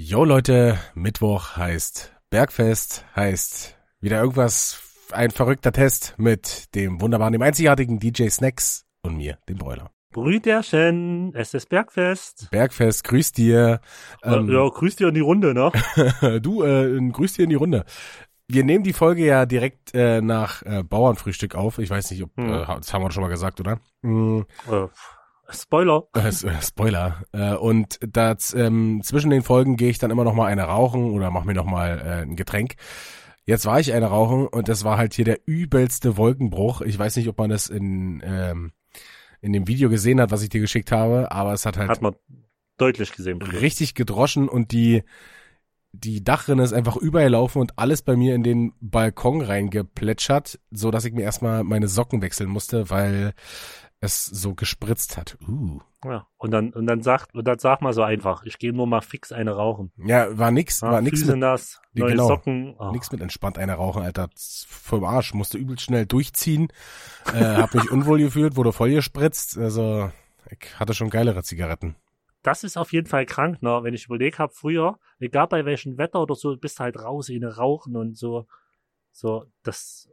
Jo Leute, Mittwoch heißt Bergfest, heißt wieder irgendwas, ein verrückter Test mit dem wunderbaren, dem einzigartigen DJ Snacks und mir, dem Bräuler. Brüderchen, es ist Bergfest. Bergfest, grüß dir. Ähm, ja, grüß dir in die Runde, ne? du, äh, grüß dir in die Runde. Wir nehmen die Folge ja direkt äh, nach äh, Bauernfrühstück auf. Ich weiß nicht, ob, hm. äh, das haben wir schon mal gesagt, oder? Mhm. Spoiler. Äh, Spoiler. Äh, und das, ähm, zwischen den Folgen gehe ich dann immer noch mal eine rauchen oder mache mir noch mal äh, ein Getränk. Jetzt war ich eine rauchen und das war halt hier der übelste Wolkenbruch. Ich weiß nicht, ob man das in ähm, in dem Video gesehen hat, was ich dir geschickt habe, aber es hat halt hat man deutlich gesehen. Richtig gedroschen und die die Dachrinne ist einfach übergelaufen und alles bei mir in den Balkon reingeplätschert, so dass ich mir erstmal meine Socken wechseln musste, weil es so gespritzt hat. Uh. Ja, und dann, und dann sagt, und dann sag mal so einfach, ich gehe nur mal fix eine rauchen. Ja, war nix, ja, war nix mit, nass, neue genau, Socken. Oh. Nix mit entspannt eine rauchen, Alter. Voll Arsch, musste übel schnell durchziehen, äh, hab mich unwohl gefühlt, wurde voll gespritzt, also, ich hatte schon geilere Zigaretten. Das ist auf jeden Fall krank, ne? Wenn ich überlegt habe, früher, egal bei welchem Wetter oder so, bist du halt raus in Rauchen und so, so, das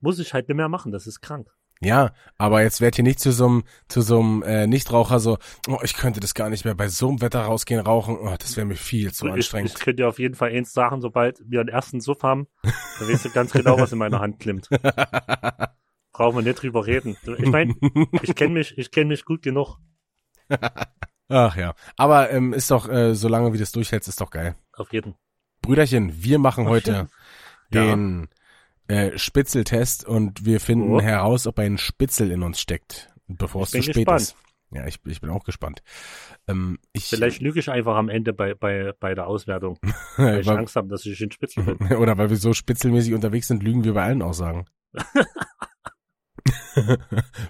muss ich halt nicht mehr machen, das ist krank. Ja, aber jetzt werd hier nicht zu so einem zu so einem äh, Nichtraucher so, oh, ich könnte das gar nicht mehr bei so einem Wetter rausgehen rauchen. Oh, das wäre mir viel zu ich, anstrengend. Ich könnte dir auf jeden Fall eins sagen, sobald wir den ersten Suff haben, dann weißt du ganz genau, was in meiner Hand klimmt. Brauchen wir nicht drüber reden. Ich meine, ich kenne mich, ich kenne mich gut genug. Ach ja, aber ähm, ist doch, äh, solange wie das durchhältst, ist doch geil. Auf jeden. Brüderchen, wir machen heute den ja äh, Spitzeltest und wir finden oh. heraus, ob ein Spitzel in uns steckt, bevor es zu spät gespannt. ist. Ja, ich, ich bin auch gespannt. Ähm, ich, Vielleicht lüge ich einfach am Ende bei, bei, bei der Auswertung, weil ich Angst habe, dass ich ein Spitzel bin. Oder weil wir so spitzelmäßig unterwegs sind, lügen wir bei allen Aussagen.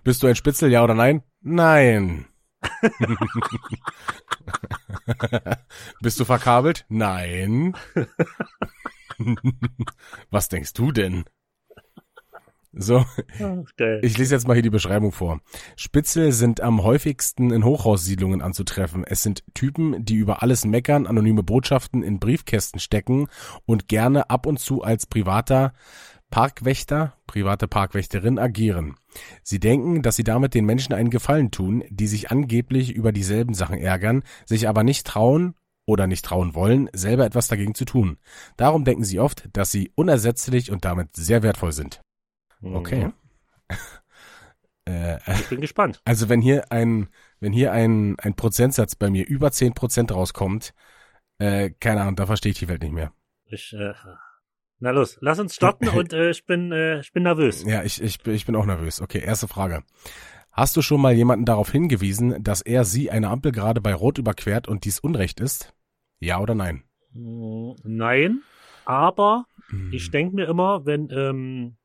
Bist du ein Spitzel, ja oder nein? Nein. Bist du verkabelt? Nein. Was denkst du denn? So, okay. ich lese jetzt mal hier die Beschreibung vor. Spitzel sind am häufigsten in Hochhaussiedlungen anzutreffen. Es sind Typen, die über alles meckern, anonyme Botschaften in Briefkästen stecken und gerne ab und zu als privater Parkwächter, private Parkwächterin agieren. Sie denken, dass sie damit den Menschen einen Gefallen tun, die sich angeblich über dieselben Sachen ärgern, sich aber nicht trauen oder nicht trauen wollen, selber etwas dagegen zu tun. Darum denken sie oft, dass sie unersetzlich und damit sehr wertvoll sind. Okay. Mhm. äh, ich bin gespannt. Also wenn hier ein, wenn hier ein, ein Prozentsatz bei mir über zehn Prozent rauskommt, äh, keine Ahnung, da verstehe ich die Welt nicht mehr. Ich, äh, na los, lass uns starten und äh, ich bin, äh, ich bin nervös. Ja, ich, ich, ich bin auch nervös. Okay, erste Frage. Hast du schon mal jemanden darauf hingewiesen, dass er sie eine Ampel gerade bei Rot überquert und dies Unrecht ist? Ja oder nein? Nein, aber hm. ich denke mir immer, wenn ähm,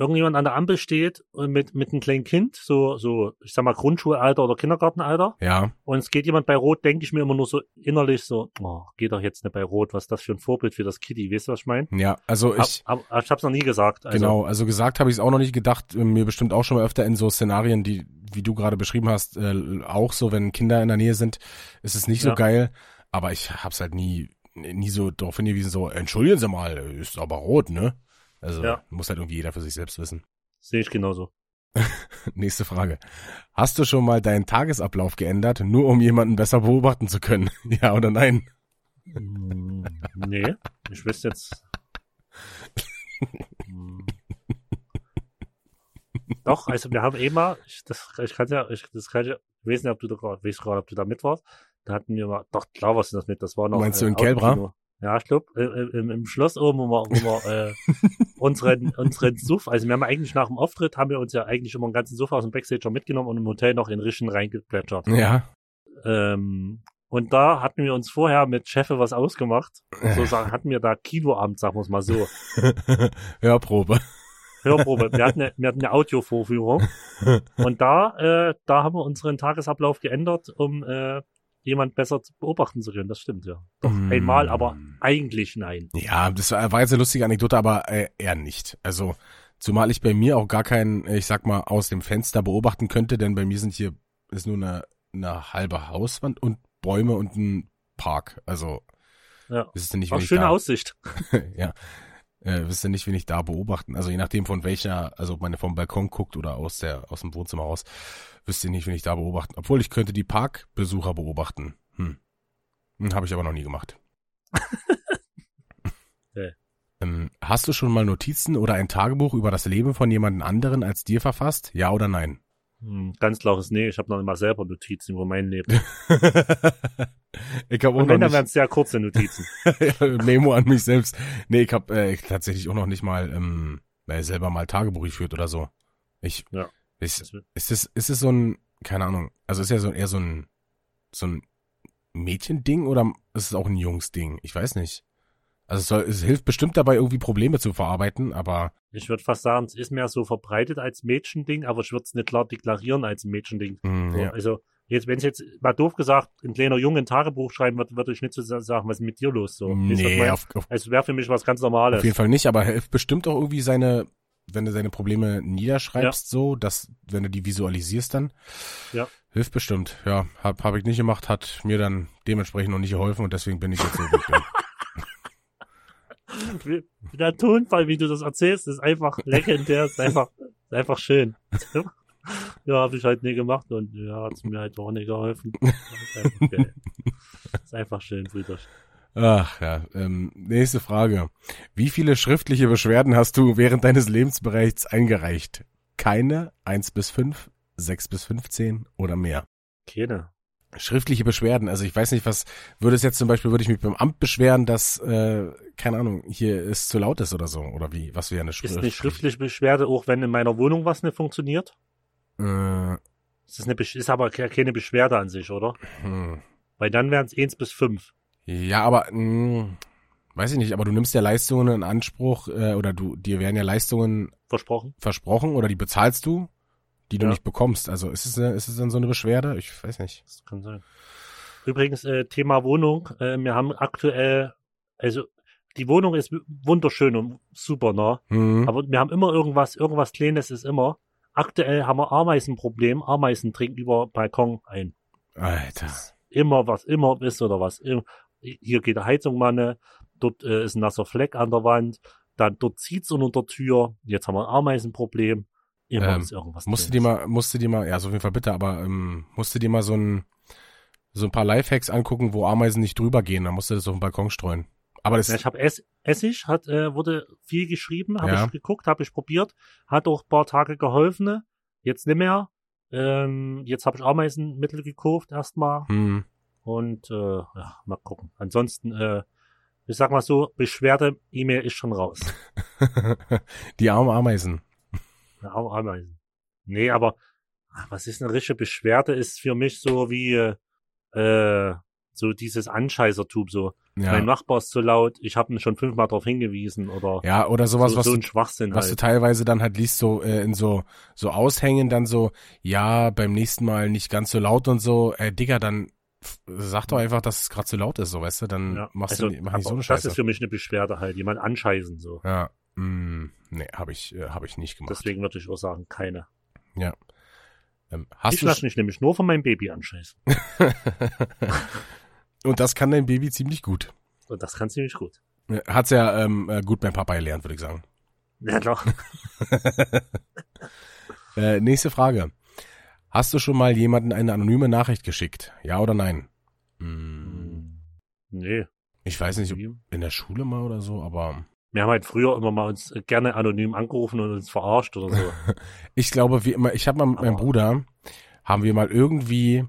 irgendjemand an der Ampel steht und mit, mit einem kleinen Kind, so, so, ich sag mal, Grundschulalter oder Kindergartenalter. Ja. Und es geht jemand bei Rot, denke ich mir immer nur so innerlich so, oh, geht doch jetzt nicht bei Rot, was ist das für ein Vorbild für das Kitty, weißt du, was ich meine? Ja, also ich. Hab, hab, ich hab's noch nie gesagt. Also. Genau, also gesagt habe ich es auch noch nicht gedacht, äh, mir bestimmt auch schon mal öfter in so Szenarien, die, wie du gerade beschrieben hast, äh, auch so, wenn Kinder in der Nähe sind, ist es nicht so ja. geil. Aber ich hab's halt nie, nie so darauf hingewiesen, so, entschuldigen Sie mal, ist aber rot, ne? Also ja. muss halt irgendwie jeder für sich selbst wissen. Sehe ich genauso. Nächste Frage. Hast du schon mal deinen Tagesablauf geändert, nur um jemanden besser beobachten zu können? ja oder nein? Mm, nee, ich wüsste jetzt. Doch, also wir haben eh mal, ich, das, ich kann ja, ich, das kann ja, ich weiß nicht, ob du da weiß gerade, ob du da mit warst. Da hatten wir mal, doch, klar was ist das mit, das war noch. Meinst äh, du in Kelbra? Ja, ich glaube, äh, äh, im, im, Schloss oben, wo wir, wo wir äh, unseren, unseren Suff, also wir haben eigentlich nach dem Auftritt, haben wir uns ja eigentlich immer einen ganzen Suff aus dem Backstage mitgenommen und im Hotel noch in Rischen reingeplätschert. Ja. Ähm, und da hatten wir uns vorher mit Chefe was ausgemacht. So sagen, hatten wir da Kinoabend, sagen wir es mal so. Hörprobe. Hörprobe. Wir hatten eine, wir hatten eine Audiovorführung. Und da, äh, da haben wir unseren Tagesablauf geändert, um äh, jemand besser beobachten zu können. Das stimmt, ja. Doch mm. einmal, aber eigentlich nein. Ja, das war jetzt eine lustige Anekdote, aber äh, eher nicht. Also, zumal ich bei mir auch gar keinen, ich sag mal, aus dem Fenster beobachten könnte, denn bei mir sind hier, ist nur eine, eine halbe Hauswand und Bäume und ein Park. Also ja. wisst ihr nicht, Auch schöne da, Aussicht. ja. Äh, wisst ihr nicht, wen ich da beobachten. Also je nachdem von welcher, also ob man vom Balkon guckt oder aus der aus dem Wohnzimmer raus, wisst ihr nicht, wen ich da beobachten. Obwohl ich könnte die Parkbesucher beobachten. Hm. hm Habe ich aber noch nie gemacht. ähm, hast du schon mal Notizen oder ein Tagebuch über das Leben von jemand anderen als dir verfasst? Ja oder nein? Hm, ganz klares Nee, ich habe noch immer selber Notizen über mein Leben. ich habe auch Und wenn, dann sehr kurze Notizen. Memo an mich selbst. Nee, ich habe äh, tatsächlich auch noch nicht mal ähm, äh, selber mal Tagebuch geführt oder so. Ich, ja. ich ist es ist es so ein, keine Ahnung, also ist ja so eher so ein so ein Mädchending oder ist es auch ein Jungsding? Ich weiß nicht. Also es, soll, es hilft bestimmt dabei, irgendwie Probleme zu verarbeiten, aber. Ich würde fast sagen, es ist mehr so verbreitet als Mädchending, aber ich würde es nicht klar deklarieren als Mädchending. Mm, ja. Also jetzt, wenn es jetzt mal doof gesagt, ein kleiner Junge ein Tagebuch schreiben würde, würde ich nicht so sagen, was ist mit dir los? So. Nee, auf, auf, also wäre für mich was ganz Normales. Auf jeden Fall nicht, aber hilft bestimmt auch irgendwie seine, wenn du seine Probleme niederschreibst, ja. so, dass, wenn du die visualisierst dann. Ja. Hilft bestimmt. Ja, hab, hab ich nicht gemacht, hat mir dann dementsprechend noch nicht geholfen und deswegen bin ich jetzt so gut. Der Tonfall, wie du das erzählst, ist einfach legendär, ist einfach, ist einfach schön. ja, habe ich halt nie gemacht und ja, hat mir halt auch nicht geholfen. Ist einfach, ist einfach schön, Brüder. Ach ja, ähm, nächste Frage. Wie viele schriftliche Beschwerden hast du während deines Lebensbereichs eingereicht? Keine, eins bis fünf, sechs bis fünfzehn oder mehr? Keine schriftliche Beschwerden. Also ich weiß nicht, was würde es jetzt zum Beispiel, würde ich mich beim Amt beschweren, dass, äh, keine Ahnung, hier ist zu laut ist oder so, oder wie, was wäre eine Schrift? Ist eine schriftliche Beschwerde auch, wenn in meiner Wohnung was nicht funktioniert? Äh, ist, das eine, ist aber keine Beschwerde an sich, oder? Hm. Weil dann wären es eins bis fünf. Ja, aber, mh, hm, weiß ich nicht, aber du nimmst ja Leistungen in Anspruch, äh, oder du, dir werden ja Leistungen versprochen. Versprochen, oder die bezahlst du? Die du nicht bekommst. Also ist es, ist es dann so eine Beschwerde? Ich weiß nicht. Das kann sein. Übrigens, äh, Thema Wohnung. Äh, wir haben aktuell, also die Wohnung ist wunderschön und super, ne? Mhm. Aber wir haben immer irgendwas, irgendwas Kleines ist immer. Aktuell haben wir Ameisenproblem. Ameisen trinken über Balkon ein. Alter. Immer was immer ist oder was. Hier geht die Heizung mal ne. Dort äh, ist ein nasser Fleck an der Wand. Dann dort zieht's unter der Tür. Jetzt haben wir ein Ameisenproblem. Immer ähm, ist irgendwas musste dir mal, musste dir mal, ja, so auf jeden Fall bitte, aber ähm, musste dir mal so ein, so ein paar Lifehacks angucken, wo Ameisen nicht drüber gehen, dann musst du das auf den Balkon streuen. Aber das ja, ich habe Ess Essig, hat, äh, wurde viel geschrieben, habe ja. ich geguckt, habe ich probiert, hat auch paar Tage geholfen, jetzt nicht mehr. Ähm, jetzt habe ich Ameisenmittel gekauft erstmal. Hm. Und äh, ja, mal gucken. Ansonsten, äh, ich sag mal so, Beschwerde-E-Mail ist schon raus. Die armen Ameisen. Auch Ameisen. Nee, aber was ist eine richtige Beschwerde? Ist für mich so wie äh, so dieses Anscheißertum so. Ja. Mein Nachbar ist zu laut, ich habe ihn schon fünfmal darauf hingewiesen oder ja oder sowas so, was so ein Schwachsinn was halt. du teilweise dann halt liest so äh, in so so Aushängen dann so ja beim nächsten Mal nicht ganz so laut und so äh, Digga dann sag doch einfach dass es gerade zu laut ist so weißt du dann ja. machst also, du mach nicht so eine Scheiße das ist für mich eine Beschwerde halt jemand anscheißen so ja Mm, nee, habe ich, äh, hab ich nicht gemacht. Deswegen würde ich auch sagen, keine. Ja. Ähm, ich lasse mich nämlich nur von meinem Baby anscheißen. Und das kann dein Baby ziemlich gut. Und das kann ziemlich gut. Hat's ja ähm, äh, gut beim Papa gelernt, würde ich sagen. Ja, doch. äh, nächste Frage. Hast du schon mal jemanden eine anonyme Nachricht geschickt? Ja oder nein? Hm. Nee. Ich weiß nicht, in der Schule mal oder so, aber wir haben halt früher immer mal uns gerne anonym angerufen und uns verarscht oder so. ich glaube, wie immer, ich habe mal mit meinem Bruder, haben wir mal irgendwie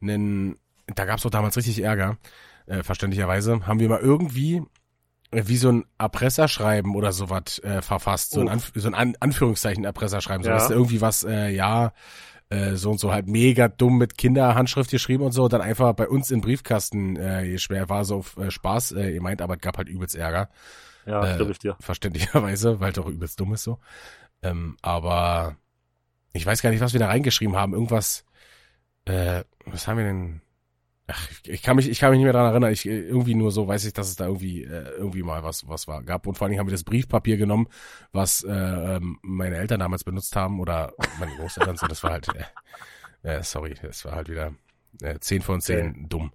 einen, da gab es auch damals richtig Ärger, äh, verständlicherweise, haben wir mal irgendwie äh, wie so ein Erpresserschreiben oder sowas äh, verfasst, so ein, Anf so ein An Anführungszeichen Erpresserschreiben, so ja. dass irgendwie was, äh, ja, äh, so und so halt mega dumm mit Kinderhandschrift geschrieben und so, dann einfach bei uns im Briefkasten äh, schwer war so auf äh, Spaß, äh, ihr meint, aber es gab halt übelst Ärger. Ja, äh, glaube ich dir. Verständlicherweise, weil doch übelst dumm ist so. Ähm, aber ich weiß gar nicht, was wir da reingeschrieben haben. Irgendwas, äh, was haben wir denn? Ach, ich kann mich, ich kann mich nicht mehr daran erinnern. Ich irgendwie nur so weiß ich, dass es da irgendwie äh, irgendwie mal was was war gab. Und vor allen Dingen haben wir das Briefpapier genommen, was äh, ähm, meine Eltern damals benutzt haben oder meine Großeltern. so, das war halt, äh, äh, sorry, das war halt wieder äh, 10 von 10 okay. dumm.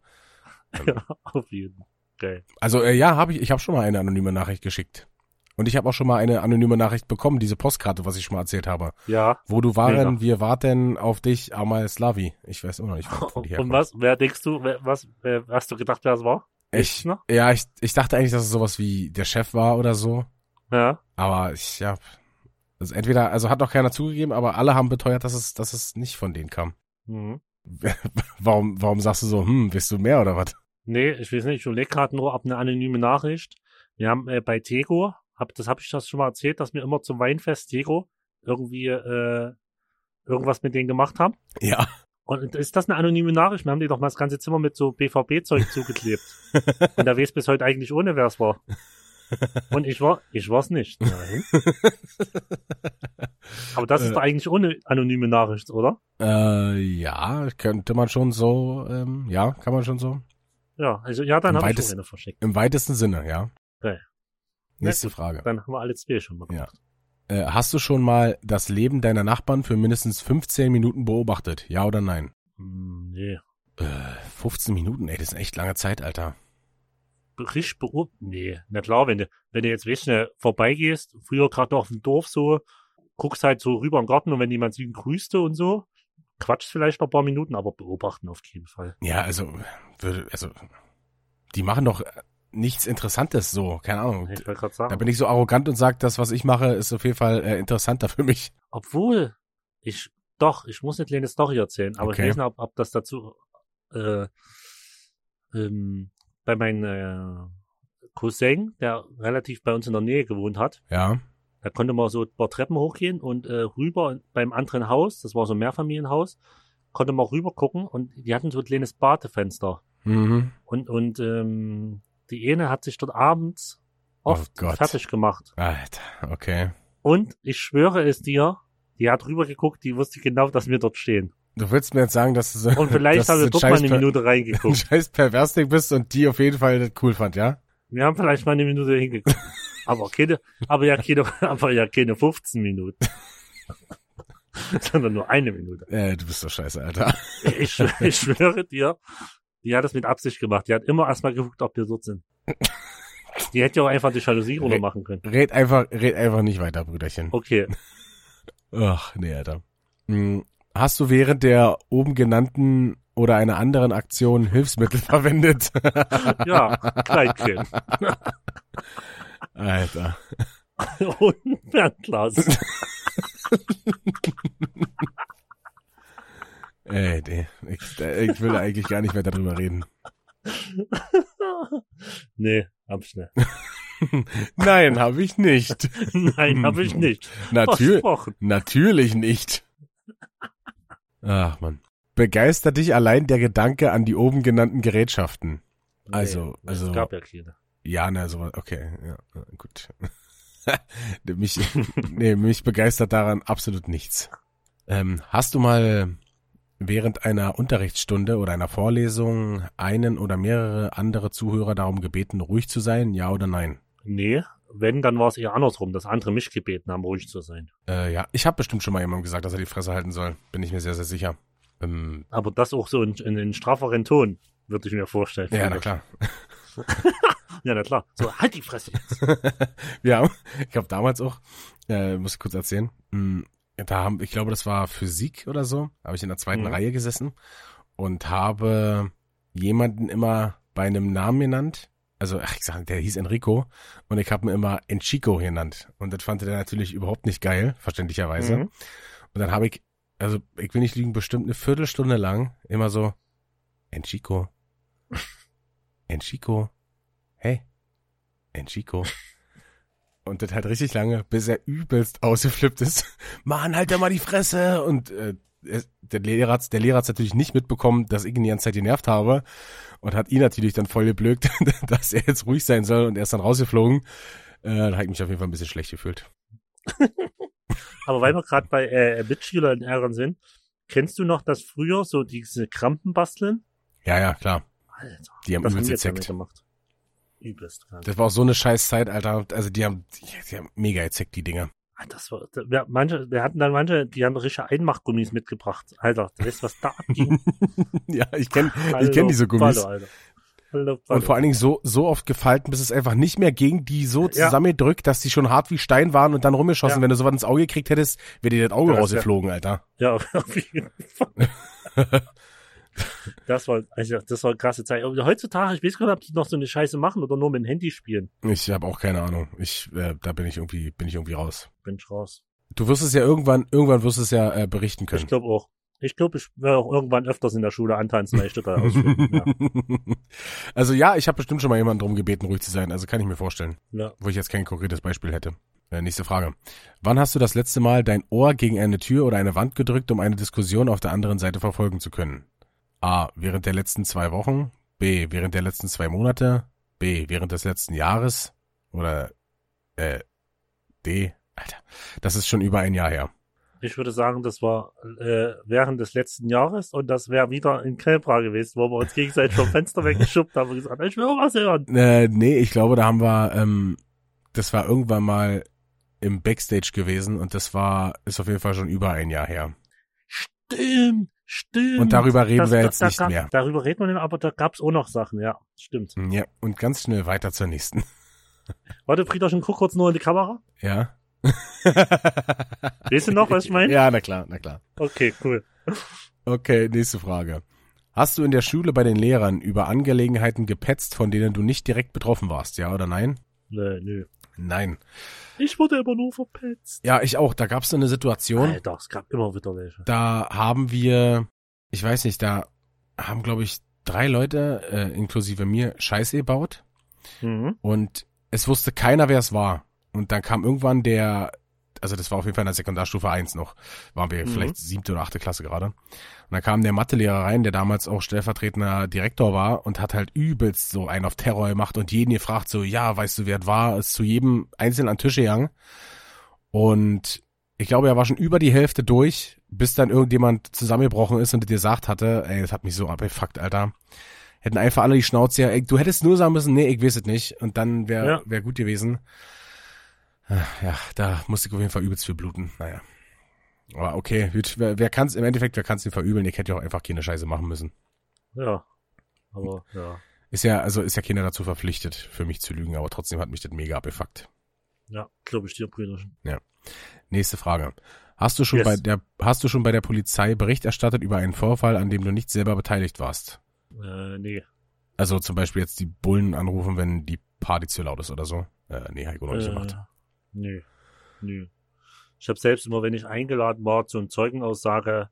ja, auf jeden Fall. Okay. Also äh, ja, habe ich, ich habe schon mal eine anonyme Nachricht geschickt. Und ich habe auch schon mal eine anonyme Nachricht bekommen, diese Postkarte, was ich schon mal erzählt habe. Ja. Wo du waren, wir warten auf dich, Amal Slavi. Ich weiß immer noch nicht, wo die herkommt. Und was, wer denkst du, wer, was, wer, hast du gedacht, wer es war? Ich, ja, ich, ich dachte eigentlich, dass es sowas wie der Chef war oder so. Ja. Aber ich, ja, also entweder, also hat noch keiner zugegeben, aber alle haben beteuert, dass es, dass es nicht von denen kam. Mhm. warum, warum sagst du so, hm, willst du mehr oder was? Nee, ich weiß nicht, ich überlege gerade nur ab eine anonyme Nachricht. Wir haben äh, bei Tego hab, das habe ich das schon mal erzählt, dass wir immer zum Weinfest Tego irgendwie äh, irgendwas mit denen gemacht haben. Ja. Und ist das eine anonyme Nachricht? Wir haben die doch mal das ganze Zimmer mit so BVB-Zeug zugeklebt. Und da weiß bis heute eigentlich ohne, wer es war. Und ich war, ich war's nicht. Nein. Aber das ist äh, doch eigentlich ohne anonyme Nachricht, oder? Äh, ja, könnte man schon so, ähm, ja, kann man schon so. Ja, also ja, dann habe ich schon eine verschickt. Im weitesten Sinne, ja. Okay. Nächste ja, Frage. Dann haben wir alle zwei schon mal gemacht. Ja. Äh, hast du schon mal das Leben deiner Nachbarn für mindestens 15 Minuten beobachtet? Ja oder nein? Hm, nee. Äh, 15 Minuten, ey, das ist echt lange Zeit, Alter. Richtig beobachtet? Nee, na klar, wenn du, wenn du jetzt weißt, ne, vorbeigehst, früher gerade auf dem Dorf so, guckst halt so rüber im Garten und wenn jemand sie grüßte und so, quatschst vielleicht noch ein paar Minuten, aber beobachten auf jeden Fall. Ja, also, würde, also, die machen doch nichts Interessantes so, keine Ahnung. Ich sagen. Da bin ich so arrogant und sage, das, was ich mache, ist auf jeden Fall äh, interessanter für mich. Obwohl, ich, doch, ich muss eine kleine Story erzählen, aber okay. ich weiß nicht, ob, ob das dazu, äh, ähm, bei meinem äh, Cousin, der relativ bei uns in der Nähe gewohnt hat. Ja. Da konnte man so ein paar Treppen hochgehen und äh, rüber beim anderen Haus, das war so ein Mehrfamilienhaus, konnte man rüber gucken und die hatten so ein kleines Badefenster. Mhm. Und, und ähm, die Ene hat sich dort abends oft oh fertig gemacht. Alter, okay. Und ich schwöre es dir, die hat rüber geguckt, die wusste genau, dass wir dort stehen. Du willst mir jetzt sagen, dass du so, Und vielleicht haben wir dort mal eine Minute reingeguckt. Ein scheiß Perversding bist und die auf jeden Fall cool fand, ja? Wir haben vielleicht mal eine Minute hingeguckt. aber keine, aber ja keine, aber ja keine 15 Minuten. Sondern nur eine Minute. Äh, du bist doch scheiße, Alter. ich, ich schwöre dir, die hat das mit Absicht gemacht. Die hat immer erstmal geguckt, ob wir dort sind. Die hätte ja auch einfach die Jalousie runter machen können. Red einfach, red einfach nicht weiter, Brüderchen. Okay. Ach, nee, Alter. Hm, hast du während der oben genannten oder einer anderen Aktion Hilfsmittel verwendet? ja, Kleinkind. Alter. Und Bernglas. Ey, nee, ich, ich will eigentlich gar nicht mehr darüber reden. nee, hab ich nicht. Nein, habe ich nicht. Nein, habe ich nicht. Natür natürlich nicht. Ach man. Begeistert dich allein der Gedanke an die oben genannten Gerätschaften? Nee, also, also. Es gab ja keine. Ja, ne, so, okay, ja, gut. mich, nee, mich begeistert daran absolut nichts. Ähm, hast du mal während einer Unterrichtsstunde oder einer Vorlesung einen oder mehrere andere Zuhörer darum gebeten, ruhig zu sein, ja oder nein? Nee, wenn, dann war es eher andersrum, dass andere mich gebeten haben, ruhig zu sein. Äh, ja, ich habe bestimmt schon mal jemandem gesagt, dass er die Fresse halten soll. Bin ich mir sehr, sehr sicher. Ähm, Aber das auch so in, in, in strafferen Ton, würde ich mir vorstellen. Ja, na klar. ja, na klar. So, halt die Fresse jetzt. ja, ich habe damals auch, äh, muss ich kurz erzählen, mh, hm, da haben, ich glaube, das war Physik oder so, habe ich in der zweiten mhm. Reihe gesessen und habe jemanden immer bei einem Namen genannt. Also, ach, ich sag, der hieß Enrico und ich habe ihn immer Enchico genannt. Und das fand er natürlich überhaupt nicht geil, verständlicherweise. Mhm. Und dann habe ich, also ich will nicht lügen, bestimmt eine Viertelstunde lang immer so, Enchico, Enchico, hey, Enchico. Und das halt richtig lange, bis er übelst ausgeflippt ist. Mann, halt da mal die Fresse! Und äh, der Lehrer hat's, der Lehrer hat's natürlich nicht mitbekommen, dass ich ihn die ganze Zeit genervt habe und hat ihn natürlich dann voll geblökt, dass er jetzt ruhig sein soll und er ist dann rausgeflogen. Äh, da habe ich mich auf jeden Fall ein bisschen schlecht gefühlt. Aber weil wir gerade bei äh, Mitschüler in Ehren sind, kennst du noch das früher, so diese Krampen basteln? Ja, ja, klar. Alter, die haben übelst gezeckt. Gemacht übelst krank. Das war auch so eine scheiß Zeit, Alter. Also die haben, die, haben mega gezeckt, die Dinger. Ah, das war, wir, manche, wir hatten dann manche, die haben richtige Einmachgummis mitgebracht. Alter, du weißt, was da abging. ja, ich kenn, ich kenn diese Gummis. Alter. Und vor allen Dingen so, so oft gefalten, bis es einfach nicht mehr ging, die so zusammengedrückt, dass die schon hart wie Stein waren und dann rumgeschossen. Ja. Wenn du sowas ins Auge gekriegt hättest, wäre dir das Auge das rausgeflogen, ja. Alter. Ja, auf jeden Fall. das war, also, das war eine krasse Zeit. Aber heutzutage, ich weiß gar nicht, ob die noch so eine Scheiße machen oder nur mit dem Handy spielen. Ich habe auch keine Ahnung. Ich, äh, da bin ich irgendwie, bin ich irgendwie raus. Bin ich raus. Du wirst es ja irgendwann, irgendwann wirst du es ja äh, berichten können. Ich glaube auch. Ich glaube, ich werde auch irgendwann öfters in der Schule antanzen, weil ich ausflippen. ja. Also ja, ich habe bestimmt schon mal jemanden darum gebeten, ruhig zu sein. Also kann ich mir vorstellen. Ja. Wo ich jetzt kein konkretes Beispiel hätte. Äh, nächste Frage. Wann hast du das letzte Mal dein Ohr gegen eine Tür oder eine Wand gedrückt, um eine Diskussion auf der anderen Seite verfolgen zu können? A. Während der letzten zwei Wochen. B. Während der letzten zwei Monate. B. Während des letzten Jahres. Oder äh, D. Alter, das ist schon über ein Jahr her. Ich würde sagen, das war äh, während des letzten Jahres und das wäre wieder in Kelbra gewesen, wo wir uns gegenseitig vom Fenster weggeschubbt haben und gesagt, ich will auch was hören. Äh, nee, ich glaube, da haben wir, ähm, das war irgendwann mal im Backstage gewesen und das war, ist auf jeden Fall schon über ein Jahr her. Stimmt, stimmt. Und darüber reden das, wir jetzt da, nicht gab, mehr. Darüber reden wir nicht, aber da gab's auch noch Sachen, ja, stimmt. Ja, und ganz schnell weiter zur nächsten. Warte, Friederchen, guck kurz nur in die Kamera. Ja. Weißt du noch, was ich meine? Ja, na klar, na klar. Okay, cool. Okay, nächste Frage. Hast du in der Schule bei den Lehrern über Angelegenheiten gepetzt, von denen du nicht direkt betroffen warst, ja oder nein? Nee, nö. Nein. Ich wurde aber nur verpetzt. Ja, ich auch. Da gab es so eine Situation. Alter, es gab immer wieder welche. Da haben wir, ich weiß nicht, da haben, glaube ich, drei Leute, äh, inklusive mir, Scheiße gebaut. Mhm. Und es wusste keiner, wer es war. Und dann kam irgendwann der, also das war auf jeden Fall in der Sekundarstufe 1 noch, waren wir mhm. vielleicht siebte oder achte Klasse gerade. Und dann kam der Mathelehrer rein, der damals auch stellvertretender Direktor war und hat halt übelst so einen auf Terror gemacht und jeden gefragt so, ja, weißt du, wer es war, ist zu jedem einzeln an Tische gegangen. Und ich glaube, er war schon über die Hälfte durch, bis dann irgendjemand zusammengebrochen ist und dir gesagt hatte, ey, das hat mich so abgefuckt, Alter. Hätten einfach alle die Schnauze, ja, ey, du hättest nur sagen müssen, nee, ich weiß es nicht. Und dann wäre ja. wär gut gewesen. Ja, da musste ich auf jeden Fall übelst viel bluten. Naja. Aber okay, wer, wer kann es im Endeffekt, wer kann es dir verübeln? Ich hätte ja auch einfach keine Scheiße machen müssen. Ja. Aber ja. Ist ja, also ist ja keiner dazu verpflichtet, für mich zu lügen, aber trotzdem hat mich das mega abgefuckt. Ja, glaube ich dir, Brüderchen. Ja. Nächste Frage. Hast du schon yes. bei der, hast du schon bei der Polizei Bericht erstattet über einen Vorfall, an dem du nicht selber beteiligt warst? Äh, nee. Also zum Beispiel jetzt die Bullen anrufen, wenn die Party zu laut ist oder so? Äh, nee, Heiko noch nicht äh, gemacht. Nö, nö. Ich habe selbst immer, wenn ich eingeladen war zu einer Zeugenaussage,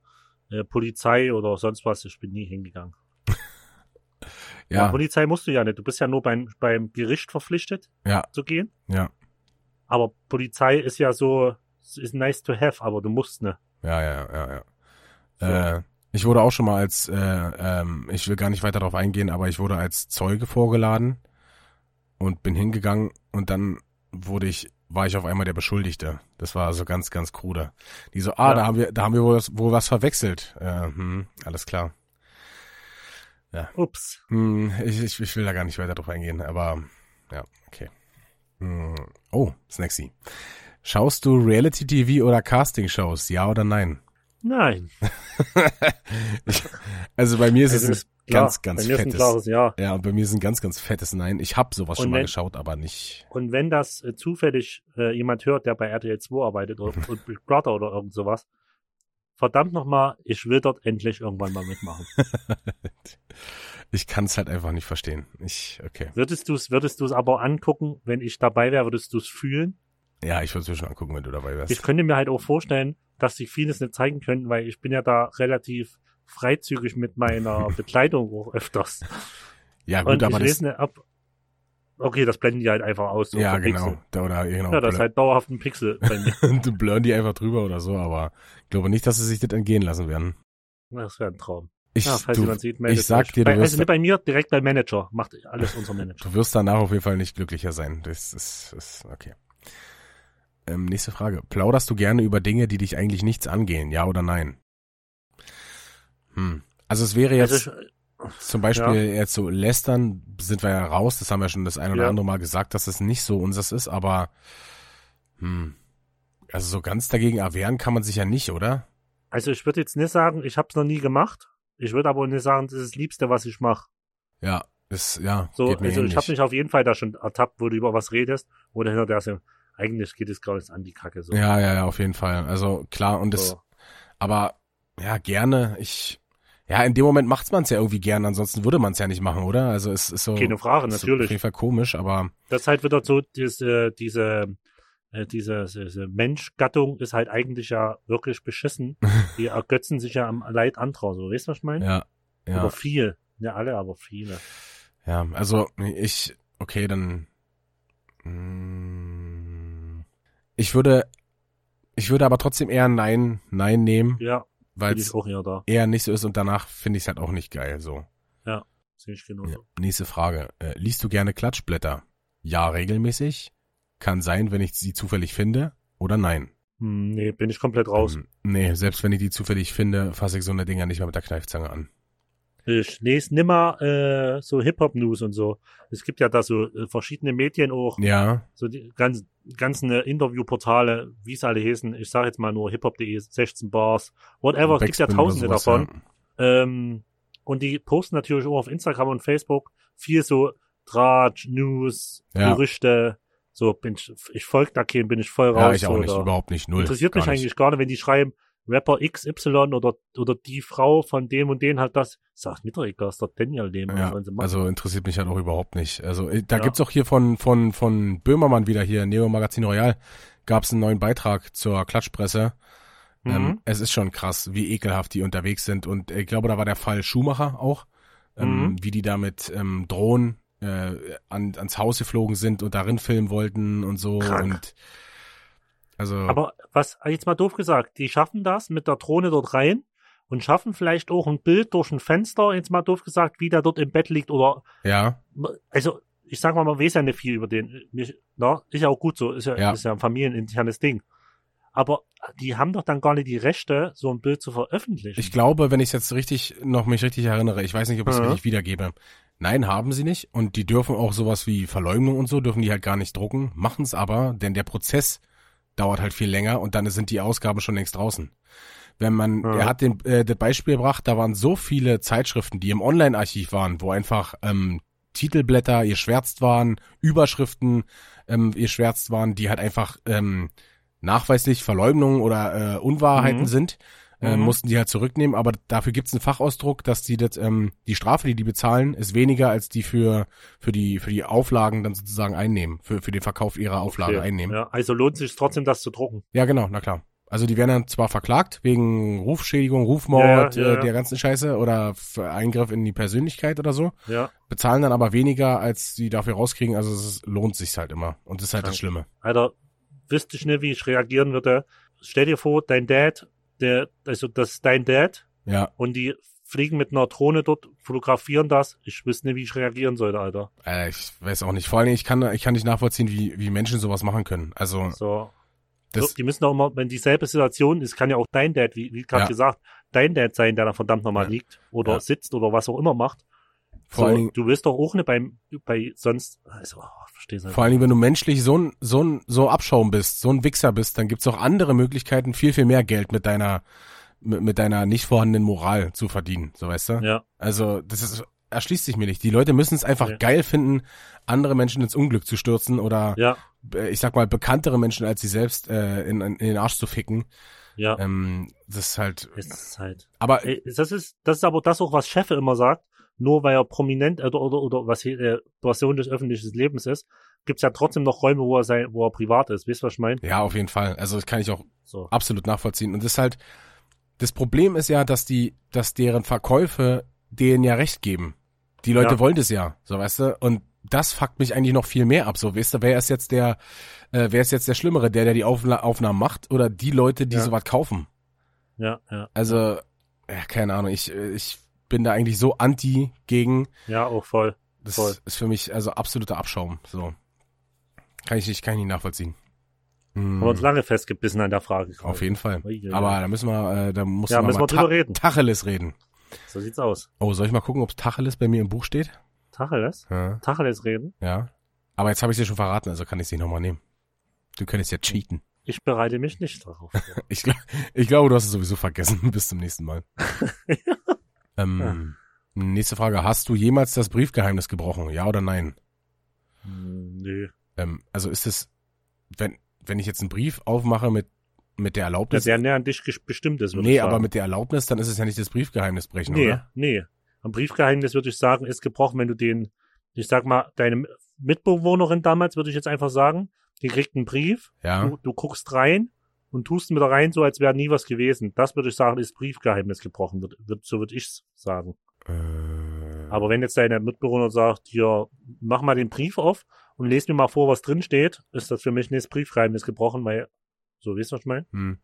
äh, Polizei oder sonst was, ich bin nie hingegangen. ja. ja. Polizei musst du ja nicht. Du bist ja nur beim, beim Gericht verpflichtet ja. zu gehen. Ja. Aber Polizei ist ja so, ist nice to have, aber du musst ne. Ja, ja, ja, ja. So. Äh, ich wurde auch schon mal als, äh, ähm, ich will gar nicht weiter darauf eingehen, aber ich wurde als Zeuge vorgeladen und bin hingegangen und dann wurde ich war ich auf einmal der Beschuldigte. Das war so ganz, ganz krude. Die so, ah, ja. da haben wir, da haben wir wohl, wohl was verwechselt. Äh, hm, alles klar. Ja. Ups. Hm, ich, ich, ich will da gar nicht weiter drauf eingehen, aber ja, okay. Hm. Oh, Snacksy. Schaust du Reality-TV oder Casting-Shows, ja oder nein? Nein. also bei mir ist also es ganz, ganz bei mir fettes. Ist ein klares Ja. ja, und bei mir ist ein ganz, ganz fettes Nein. Ich habe sowas und schon wenn, mal geschaut, aber nicht. Und wenn das äh, zufällig äh, jemand hört, der bei RTL 2 arbeitet oder und Big Brother oder irgend sowas, verdammt nochmal, ich will dort endlich irgendwann mal mitmachen. ich kann es halt einfach nicht verstehen. Ich, okay. Würdest du es würdest du's aber angucken, wenn ich dabei wäre, würdest du es fühlen? Ja, ich würde es mir schon angucken, wenn du dabei wärst. Ich könnte mir halt auch vorstellen, dass sie vieles nicht zeigen können, weil ich bin ja da relativ freizügig mit meiner Bekleidung auch öfters. Ja, gut, und aber ich das... Ab, okay, das blenden die halt einfach aus. So ja, genau. Da, oder, genau. Ja, das ist halt dauerhaft ein Pixel bei mir. du blurren die einfach drüber oder so, aber ich glaube nicht, dass sie sich das entgehen lassen werden. Das wäre ein Traum. Ich, ja, falls du, jemand sieht, ich sag euch. dir, du bei, wirst also nicht bei mir, direkt beim Manager. Macht alles unser Manager. Du wirst danach auf jeden Fall nicht glücklicher sein. Das ist, ist okay. Ähm, nächste Frage. Plauderst du gerne über Dinge, die dich eigentlich nichts angehen, ja oder nein? Hm. Also es wäre jetzt also ich, zum Beispiel ja. jetzt so lästern, sind wir ja raus, das haben wir schon das ein oder ja. andere Mal gesagt, dass es nicht so unseres ist, aber hm, also so ganz dagegen erwehren kann man sich ja nicht, oder? Also ich würde jetzt nicht sagen, ich habe es noch nie gemacht. Ich würde aber nicht sagen, das ist das Liebste, was ich mache. Ja, ist, ja, so, Also ähnlich. ich habe mich auf jeden Fall da schon ertappt, wo du über was redest, wo der hinter der so, eigentlich geht es gar nicht an die Kacke. So. Ja, ja, ja, auf jeden Fall. Also klar, und das, so. aber ja, gerne. Ich, ja, in dem Moment macht man es ja irgendwie gerne, ansonsten würde man es ja nicht machen, oder? Also es ist so. Keine Frage, natürlich. auf jeden Fall komisch, aber. Das ist halt wieder so, diese, diese, äh, diese, diese Menschgattung ist halt eigentlich ja wirklich beschissen. Die ergötzen sich ja am Leid anderer, so, weißt du, was ich meine? Ja. ja. Aber viel. Ja, alle, aber viele. Ja, also ich, okay, dann. Mh, mm, ich würde, ich würde aber trotzdem eher Nein, Nein nehmen. Ja weil es eher, nicht so ist und danach finde ich es halt auch nicht geil. So. Ja, sehe ich genauso. Ja. Nächste Frage. Äh, liest du gerne Klatschblätter? Ja, regelmäßig. Kann sein, wenn ich sie zufällig finde oder nein. Hm, nee, bin ich komplett raus. Hm, nee, selbst wenn ich die zufällig finde, fasse ich so eine Dinger nicht mehr mit der Kneifzange an. Ich lese nimmer äh, so Hip-Hop-News und so. Es gibt ja da so äh, verschiedene Medien auch. Ja. So die ganz, ganzen äh, Interviewportale, wie es alle heißen. Ich sage jetzt mal nur hiphop.de, 16 Bars, whatever. Es gibt ja tausende sowas, davon. Ja. Ähm, und die posten natürlich auch auf Instagram und Facebook viel so Tratsch, News, ja. Gerüchte. So bin ich, ich folge da keinem, bin ich voll raus. Ja, ich auch nicht, überhaupt nicht, null. Interessiert mich nicht. eigentlich gar nicht, wenn die schreiben, Rapper XY oder, oder die Frau von dem und den hat das. Sagt mir doch egal, ist doch Daniel dem. Ja, also interessiert mich halt auch überhaupt nicht. Also äh, da ja. gibt's auch hier von, von, von Böhmermann wieder hier, Neo Magazin Royal, gab's einen neuen Beitrag zur Klatschpresse. Mhm. Ähm, es ist schon krass, wie ekelhaft die unterwegs sind. Und ich glaube, da war der Fall Schumacher auch, ähm, mhm. wie die da mit ähm, Drohnen äh, an, ans Haus geflogen sind und darin filmen wollten und so. Krank. Und also. Aber was, jetzt mal doof gesagt, die schaffen das mit der Drohne dort rein und schaffen vielleicht auch ein Bild durch ein Fenster, jetzt mal doof gesagt, wie der dort im Bett liegt oder. Ja. Also, ich sag mal, man weiß ja nicht viel über den. Na, ist ja auch gut so, ist ja, ja. ist ja ein familieninternes Ding. Aber die haben doch dann gar nicht die Rechte, so ein Bild zu veröffentlichen. Ich glaube, wenn ich es jetzt richtig, noch mich richtig erinnere, ich weiß nicht, ob ich es mhm. richtig wiedergebe. Nein, haben sie nicht. Und die dürfen auch sowas wie Verleumdung und so, dürfen die halt gar nicht drucken, machen es aber, denn der Prozess dauert halt viel länger und dann sind die Ausgaben schon längst draußen. Wenn man, ja. er hat den, äh, das Beispiel gebracht, da waren so viele Zeitschriften, die im Online-Archiv waren, wo einfach ähm, Titelblätter ihr schwärzt waren, Überschriften ähm, ihr schwärzt waren, die halt einfach ähm, nachweislich Verleumdungen oder äh, Unwahrheiten mhm. sind äh, mhm. mussten die halt zurücknehmen, aber dafür gibt's einen Fachausdruck, dass die das, ähm, die Strafe, die die bezahlen, ist weniger als die für für die für die Auflagen dann sozusagen einnehmen, für für den Verkauf ihrer Auflagen okay. einnehmen. Ja, also lohnt sich trotzdem, das zu drucken. Ja, genau, na klar. Also die werden dann zwar verklagt wegen Rufschädigung, Rufmord, ja, ja, ja, äh, der ganzen Scheiße oder Eingriff in die Persönlichkeit oder so. Ja. Bezahlen dann aber weniger, als die dafür rauskriegen. Also es lohnt sich halt immer. Und das ist halt Krank. das Schlimme. Alter, wüsste ich nicht, wie ich reagieren würde. Stell dir vor, dein Dad der, also das ist dein Dad. Ja. Und die fliegen mit einer Drohne dort, fotografieren das. Ich wüsste nicht, wie ich reagieren sollte, Alter. Äh, ich weiß auch nicht. Vor allem, ich kann, ich kann nicht nachvollziehen, wie, wie Menschen sowas machen können. Also. So. Das, so, die müssen auch immer, wenn dieselbe Situation ist, kann ja auch dein Dad, wie, wie gerade ja. gesagt, dein Dad sein, der da verdammt nochmal ja. liegt oder ja. sitzt oder was auch immer macht. Vor allen Dingen, du willst doch auch nicht beim, bei sonst, also, oh, verstehst du. Vor allen Dingen, wenn du menschlich so ein, so ein, so Abschaum bist, so ein Wichser bist, dann gibt's auch andere Möglichkeiten, viel, viel mehr Geld mit deiner, mit, mit deiner nicht vorhandenen Moral zu verdienen, so weißt du? Ja. Also, das ist, erschließt sich mir nicht. Die Leute müssen es einfach ja. geil finden, andere Menschen ins Unglück zu stürzen oder, ja. Äh, ich sag mal, bekanntere Menschen als sie selbst äh, in, in den Arsch zu ficken. Ja. Ähm, das ist halt. Das ist halt. Aber das ist, das ist aber das auch, was Chefe immer sagt nur weil er prominent oder, oder, oder was hier äh, Person des öffentlichen Lebens ist, gibt's ja trotzdem noch Räume, wo er sein, wo er privat ist. Weißt du, was ich meine? Ja, auf jeden Fall. Also das kann ich auch so. absolut nachvollziehen. Und das ist halt, das Problem ist ja, dass die, dass deren Verkäufe denen ja recht geben. Die Leute ja. wollen das ja, so weißt du. Und das fuckt mich eigentlich noch viel mehr ab. So, weißt du, wer ist jetzt der, äh, wer ist jetzt der Schlimmere, der, der die Aufna Aufnahmen macht oder die Leute, die ja. sowas kaufen? Ja, ja. Also, ja, keine Ahnung, ich, ich bin da eigentlich so anti gegen. Ja, auch voll. Das voll. ist für mich also absoluter Abschaum. So. Kann ich nicht, kann ich nicht nachvollziehen. Hm. Haben wir uns lange festgebissen an der Frage. Auf jeden Fall. Aber da müssen wir, äh, da muss ja, müssen wir drüber reden. Tacheles reden. So sieht's aus. Oh, soll ich mal gucken, ob Tacheles bei mir im Buch steht? Tacheles? Ja. Tacheles reden? Ja. Aber jetzt habe ich dir schon verraten, also kann ich sie nochmal nehmen. Du könntest ja cheaten. Ich bereite mich nicht darauf. ich, glaub, ich glaube, du hast es sowieso vergessen. Bis zum nächsten Mal. ja. Ähm, ja. Nächste Frage. Hast du jemals das Briefgeheimnis gebrochen? Ja oder nein? Nee. Ähm, also ist es, wenn, wenn ich jetzt einen Brief aufmache mit, mit der Erlaubnis. Der näher an dich bestimmt ist, Nee, aber mit der Erlaubnis, dann ist es ja nicht das Briefgeheimnis brechen, nee, oder? Nee, Am Briefgeheimnis würde ich sagen, ist gebrochen, wenn du den, ich sag mal, deine Mitbewohnerin damals, würde ich jetzt einfach sagen, die kriegt einen Brief, ja. du, du guckst rein und tust wieder rein, so als wäre nie was gewesen. Das würde ich sagen, ist Briefgeheimnis gebrochen, wird, wird, so würde ich sagen. Äh, aber wenn jetzt deine Mitbewohner sagt, hier, mach mal den Brief auf und lese mir mal vor, was drin steht, ist das für mich nicht das Briefgeheimnis gebrochen, weil, so, weißt du, was ich meine? Hm.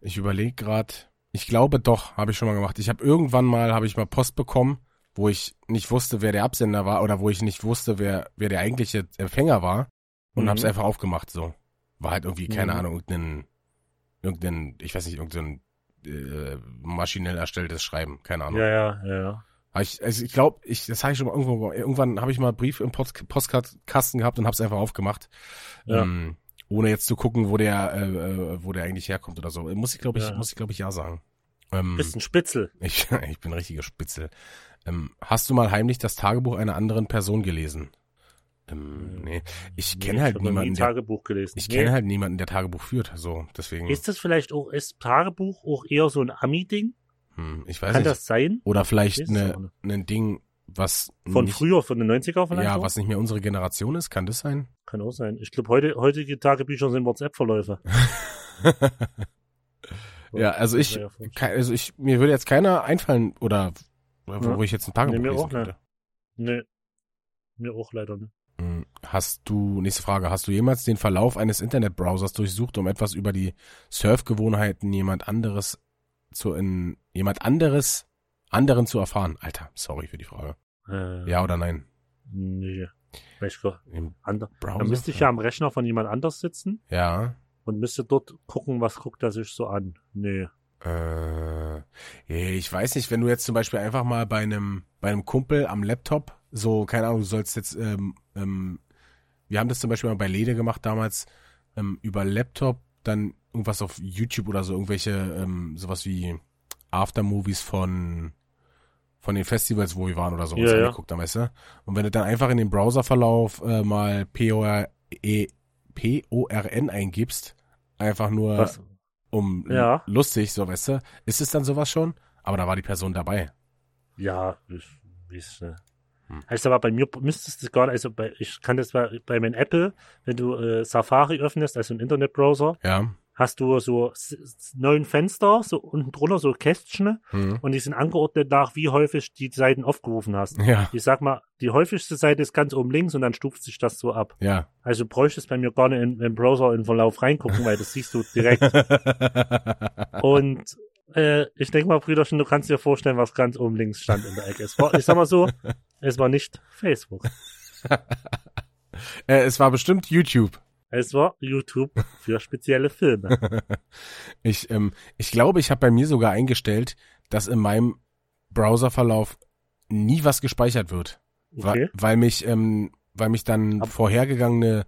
Ich überlege gerade, ich glaube doch, habe ich schon mal gemacht. Ich habe irgendwann mal, habe ich mal Post bekommen, wo ich nicht wusste, wer der Absender war oder wo ich nicht wusste, wer, wer der eigentliche Empfänger war und mhm. habe es einfach aufgemacht, so. War halt irgendwie, keine mhm. Ahnung, irgendein, irgendein, ich weiß nicht, irgendein äh, maschinell erstelltes Schreiben, keine Ahnung. Ja, ja, ja. Ich, also ich glaube, ich, das habe ich schon mal irgendwo, irgendwann habe ich mal einen Brief im Post, Postkasten gehabt und habe es einfach aufgemacht. Ja. Ähm, ohne jetzt zu gucken, wo der, äh, äh, wo der eigentlich herkommt oder so. Muss ich, glaube ich, ja. muss ich, glaube ich, ja sagen. Ähm, Bist ein Spitzel. Ich, ich bin ein richtiger Spitzel. Ähm, hast du mal heimlich das Tagebuch einer anderen Person gelesen? Ähm, nee, ich kenne nee, halt niemanden. Der, Tagebuch gelesen. Ich nee. kenne halt niemanden, der Tagebuch führt. So, deswegen. Ist das vielleicht auch, ist Tagebuch auch eher so ein Ami-Ding? Hm, ich weiß Kann nicht. das sein? Oder vielleicht eine, ein Ding, was. Von nicht, früher, von den 90er vielleicht? Ja, auch? was nicht mehr unsere Generation ist. Kann das sein? Kann auch sein. Ich glaube, heute, heutige Tagebücher sind WhatsApp-Verläufe. ja, also ich, also ich, mir würde jetzt keiner einfallen, oder wo ja. ich jetzt ein Tagebuch nee, mir lesen auch könnte. Nee, mir auch leider nicht. Hast du, nächste Frage, hast du jemals den Verlauf eines Internetbrowsers durchsucht, um etwas über die Surfgewohnheiten jemand anderes zu in jemand anderes anderen zu erfahren? Alter, sorry für die Frage. Äh, ja oder nein? Nee. Welche andere? Dann müsste ich ja am Rechner von jemand anders sitzen. Ja. Und müsste dort gucken, was guckt er sich so an. Nee. Äh, ich weiß nicht, wenn du jetzt zum Beispiel einfach mal bei einem, bei einem Kumpel am Laptop, so, keine Ahnung, du sollst jetzt, ähm, ähm, wir haben das zum Beispiel mal bei Lede gemacht damals, ähm, über Laptop, dann irgendwas auf YouTube oder so, irgendwelche, ähm, sowas wie Aftermovies von, von den Festivals, wo wir waren oder so, ja, ja. angeguckt haben, weißt du? Und wenn du dann einfach in den Browserverlauf äh, mal P-O-R-E, P-O-R-N eingibst, einfach nur, Was? um ja. lustig, so, weißt du, ist es dann sowas schon? Aber da war die Person dabei. Ja, ich weiß nicht. Hm. Heißt aber bei mir müsstest du gar nicht, also bei, ich kann das bei, bei meinem Apple, wenn du äh, Safari öffnest, also ein Internetbrowser, ja. hast du so neun Fenster, so unten drunter so Kästchen hm. und die sind angeordnet nach, wie häufig die Seiten aufgerufen hast. Ja. Ich sag mal, die häufigste Seite ist ganz oben links und dann stuft sich das so ab. Ja. Also bräuchtest bei mir gar nicht in, in Browser in Verlauf reingucken, weil das siehst du direkt. und äh, ich denke mal, Brüderchen, du kannst dir vorstellen, was ganz oben links stand in der Ecke. War, ich sag mal so, es war nicht Facebook. äh, es war bestimmt YouTube. Es war YouTube für spezielle Filme. ich, ähm, ich glaube, ich habe bei mir sogar eingestellt, dass in meinem Browserverlauf nie was gespeichert wird. Okay. Weil, weil mich, ähm, weil mich dann Ab vorhergegangene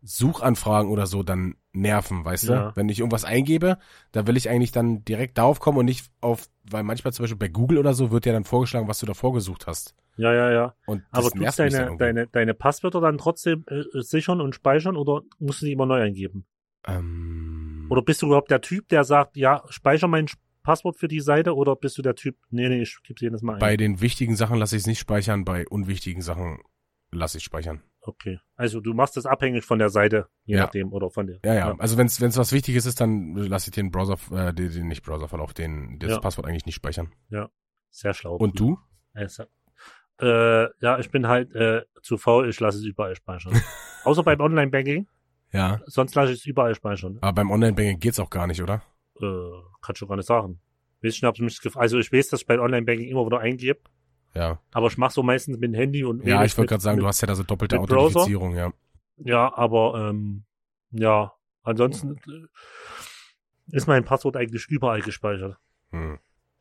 Suchanfragen oder so dann nerven, weißt ja. du? Wenn ich irgendwas eingebe, da will ich eigentlich dann direkt darauf kommen und nicht auf, weil manchmal zum Beispiel bei Google oder so wird ja dann vorgeschlagen, was du da vorgesucht hast. Ja, ja, ja. Und Aber tust deine, deine, deine Passwörter dann trotzdem äh, sichern und speichern oder musst du die immer neu eingeben? Ähm. Oder bist du überhaupt der Typ, der sagt, ja, speicher mein Passwort für die Seite oder bist du der Typ, nee, nee, ich gebe jedes Mal ein? Bei den wichtigen Sachen lasse ich es nicht speichern, bei unwichtigen Sachen lasse ich speichern. Okay. Also du machst das abhängig von der Seite, je ja. nachdem, oder von der. Ja, ja. ja. Also wenn es was Wichtiges ist, dann lasse ich den Browser, äh, den, den nicht Browserverlauf, den das ja. Passwort eigentlich nicht speichern. Ja. Sehr schlau. Und du? Also, äh, ja, ich bin halt äh, zu faul, ich lasse es überall speichern. Außer beim Online-Banking. Ja. Sonst lasse ich es überall speichern. Aber beim Online-Banking geht's auch gar nicht, oder? Äh, kann schon gar nicht sagen. Weiß nicht, ob mich also ich weiß, dass ich bei Online-Banking immer wieder eingebe. Ja. Aber ich mache so meistens mit dem Handy und. Ja, ich wollte gerade sagen, mit, du hast ja da so doppelte Authentifizierung, ja. Ja, aber ähm, ja, ansonsten äh, ist mein Passwort eigentlich überall gespeichert. Hm.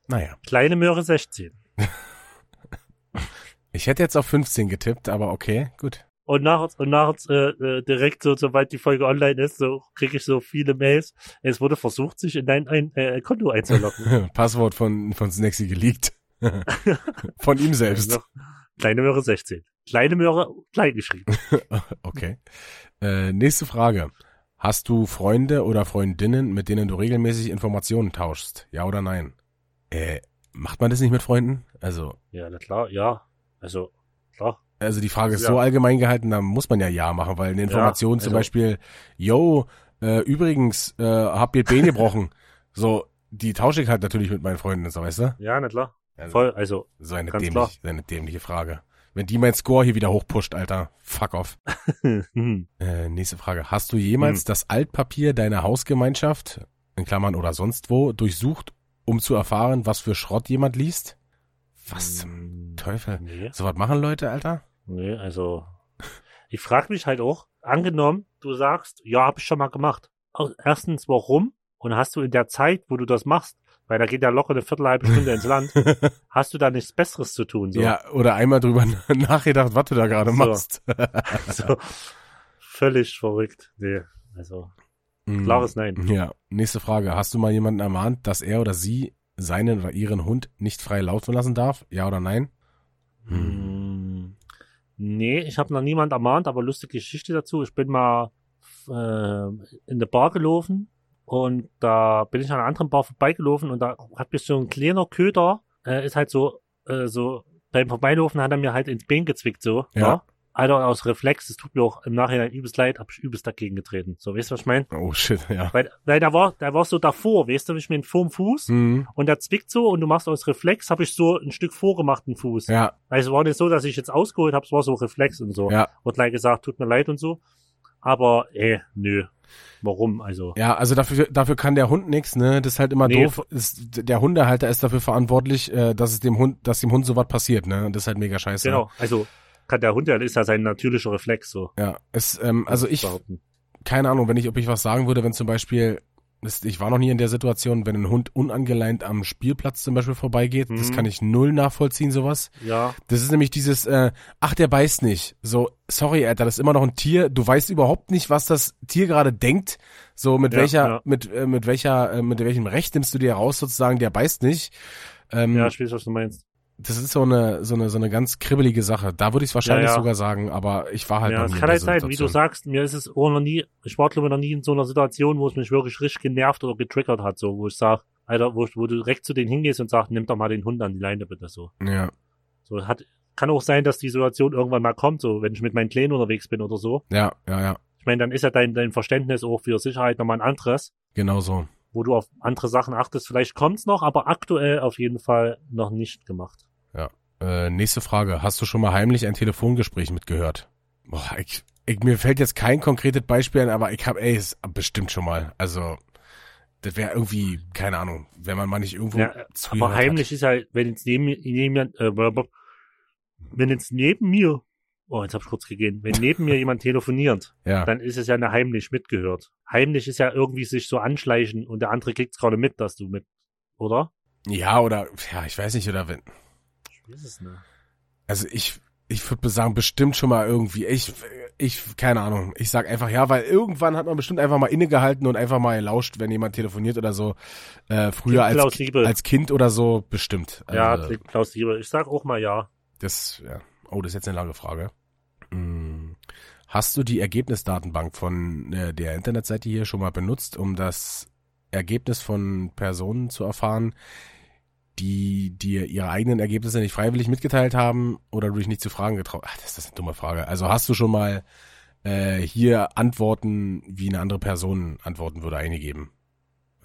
Naja. Kleine Möhre 16. ich hätte jetzt auf 15 getippt, aber okay, gut. Und nachts und nachts äh, äh, direkt so, sobald die Folge online ist, so kriege ich so viele Mails. Es wurde versucht, sich in dein ein, äh, Konto einzuloggen. Passwort von von Snacksy geleakt. Von ihm selbst. Kleine Möhre 16. Kleine Möhre, klein geschrieben. okay. Äh, nächste Frage. Hast du Freunde oder Freundinnen, mit denen du regelmäßig Informationen tauschst? Ja oder nein? Äh, macht man das nicht mit Freunden? Also. Ja, na klar, ja. Also, klar. Also die Frage ist ja. so allgemein gehalten, da muss man ja ja machen, weil eine Information ja, also, zum Beispiel, yo, äh, übrigens, äh, hab ihr Bein gebrochen. so, die tausche ich halt natürlich mit meinen Freunden, so weißt du? Ja, na klar. Also, Voll, also. So eine, dämlich, klar. so eine dämliche Frage. Wenn die mein Score hier wieder hochpusht, Alter, fuck off. äh, nächste Frage. Hast du jemals hm. das Altpapier deiner Hausgemeinschaft, in Klammern oder sonst wo, durchsucht, um zu erfahren, was für Schrott jemand liest? Was zum hm, Teufel? Nee. So was machen Leute, Alter? Nee, also ich frage mich halt auch, angenommen, du sagst, ja, habe ich schon mal gemacht. Erstens, warum? Und hast du in der Zeit, wo du das machst, weil da geht ja locker eine Viertelhalbe Stunde ins Land, hast du da nichts Besseres zu tun? So? Ja, oder einmal drüber nachgedacht, was du da gerade so. machst. so. Völlig verrückt. Nee, also mm, klares Nein. Ja, nächste Frage. Hast du mal jemanden ermahnt, dass er oder sie seinen oder ihren Hund nicht frei laufen lassen darf? Ja oder nein? Hm. Nee, ich habe noch niemand ermahnt, aber lustige Geschichte dazu. Ich bin mal äh, in der Bar gelaufen und da bin ich an einer anderen Bar vorbeigelaufen und da hat mich so ein kleiner Köder, äh, ist halt so, äh, so beim Vorbeilaufen hat er mir halt ins Bein gezwickt, so. Ja. ja? Alter, aus Reflex, es tut mir auch im Nachhinein übelst leid, hab ich übelst dagegen getreten. So, weißt du, was ich meine? Oh shit, ja. Weil, weil da war, da war so davor, weißt du, ich mir vorm Fuß mhm. und der zwickt so und du machst aus Reflex, hab ich so ein Stück vorgemachten Fuß. Ja. Also es war nicht so, dass ich jetzt ausgeholt habe, es war so Reflex und so. Ja. Und gleich gesagt, tut mir leid und so. Aber, eh, nö. Warum? Also. Ja, also dafür, dafür kann der Hund nix, ne? Das ist halt immer nee. doof. Ist, der Hundehalter ist dafür verantwortlich, äh, dass es dem Hund, dass dem Hund sowas passiert, ne? Und das ist halt mega scheiße. Genau, also kann der Hund ja, ist ja sein natürlicher Reflex so. Ja, es, ähm, also ich, keine Ahnung, wenn ich, ob ich was sagen würde, wenn zum Beispiel, ich war noch nie in der Situation, wenn ein Hund unangeleint am Spielplatz zum Beispiel vorbeigeht, mhm. das kann ich null nachvollziehen, sowas. Ja. Das ist nämlich dieses, äh, ach, der beißt nicht. So, sorry, Alter, das ist immer noch ein Tier. Du weißt überhaupt nicht, was das Tier gerade denkt. So, mit ja, welcher, ja. mit, äh, mit welcher, äh, mit welchem Recht nimmst du dir raus, sozusagen, der beißt nicht. Ähm, ja, ich weiß, was du meinst das ist so eine, so eine, so eine ganz kribbelige Sache. Da würde ich es wahrscheinlich ja, ja. sogar sagen, aber ich war halt ja, es kann halt sein, wie du sagst, mir ist es auch noch nie, ich war glaube ich noch nie in so einer Situation, wo es mich wirklich richtig genervt oder getriggert hat, so, wo ich sag, Alter, wo, wo du direkt zu denen hingehst und sagst, nimm doch mal den Hund an die Leine bitte, so. Ja. So, hat, kann auch sein, dass die Situation irgendwann mal kommt, so, wenn ich mit meinen Kleinen unterwegs bin oder so. Ja, ja, ja. Ich meine, dann ist ja dein, dein Verständnis auch für Sicherheit nochmal ein anderes. Genau so. Wo du auf andere Sachen achtest. Vielleicht kommt's noch, aber aktuell auf jeden Fall noch nicht gemacht. Ja. Äh, nächste Frage. Hast du schon mal heimlich ein Telefongespräch mitgehört? Boah, ich, ich, mir fällt jetzt kein konkretes Beispiel ein, aber ich habe, ey, ist bestimmt schon mal. Also, das wäre irgendwie, keine Ahnung, wenn man mal nicht irgendwo ja, Aber heimlich hat. ist halt, wenn jetzt neben, neben mir, äh, wenn jetzt neben mir, oh, jetzt hab ich kurz gegeben, wenn neben mir jemand telefoniert, ja. dann ist es ja eine heimlich mitgehört. Heimlich ist ja irgendwie sich so anschleichen und der andere kriegt's gerade mit, dass du mit, oder? Ja, oder, ja, ich weiß nicht, oder wenn, ist es, ne? Also ich, ich würde sagen, bestimmt schon mal irgendwie. Ich, ich, keine Ahnung. Ich sag einfach ja, weil irgendwann hat man bestimmt einfach mal innegehalten und einfach mal lauscht, wenn jemand telefoniert oder so. Äh, früher als, als Kind oder so, bestimmt. Also, ja, klingt plausibel. Ich sag auch mal ja. Das, ja. Oh, das ist jetzt eine lange Frage. Hm. Hast du die Ergebnisdatenbank von äh, der Internetseite hier schon mal benutzt, um das Ergebnis von Personen zu erfahren, die dir ihre eigenen Ergebnisse nicht freiwillig mitgeteilt haben oder du dich nicht zu Fragen getraut hast. Das ist eine dumme Frage. Also hast du schon mal äh, hier Antworten, wie eine andere Person antworten würde, eingegeben?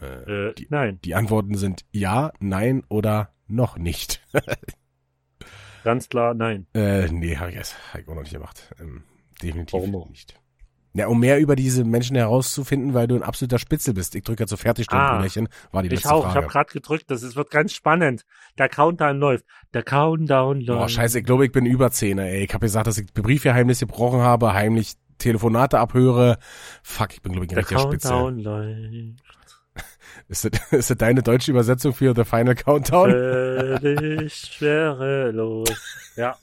Äh, äh, die, nein. Die Antworten sind ja, nein oder noch nicht. Ganz klar, nein. Äh, nee, habe ich, hab ich auch noch nicht gemacht. Ähm, definitiv Warum? nicht. Ja, um mehr über diese Menschen herauszufinden, weil du ein absoluter Spitzel bist. Ich drücke ja zu Fertigstellung-Brüderchen, ah, war die letzte ich auch. Frage. Ich habe gerade gedrückt, das ist, wird ganz spannend. Der Countdown läuft. Der Countdown läuft. Boah, scheiße, ich glaube, ich bin über Zehner, ey. Ich habe gesagt, dass ich Briefgeheimnisse gebrochen habe, heimlich Telefonate abhöre. Fuck, ich bin, glaube ich, ein richtiger Spitzel. Der Countdown läuft. Ist das, ist das deine deutsche Übersetzung für The Final Countdown? Völlig schwerelos. Ja.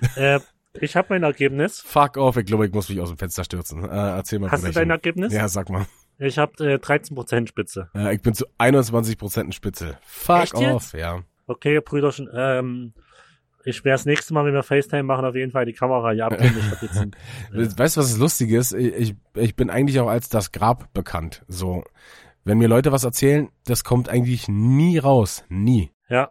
äh, ich habe mein Ergebnis. Fuck off, ich glaube, ich muss mich aus dem Fenster stürzen. Äh, erzähl mal. Hast du dein Ergebnis? Ja, sag mal. Ich habe äh, 13% Spitze. Ja, ich bin zu 21% Spitze. Fuck Echt off, jetzt? ja. Okay, Brüderchen, ähm, ich werde das nächste Mal, wenn wir FaceTime machen, auf jeden Fall die Kamera hier abnehmen. Ich jetzt ein, äh, Weißt du, was das Lustige ist? Ich, ich, ich bin eigentlich auch als das Grab bekannt. So, wenn mir Leute was erzählen, das kommt eigentlich nie raus. Nie. ja.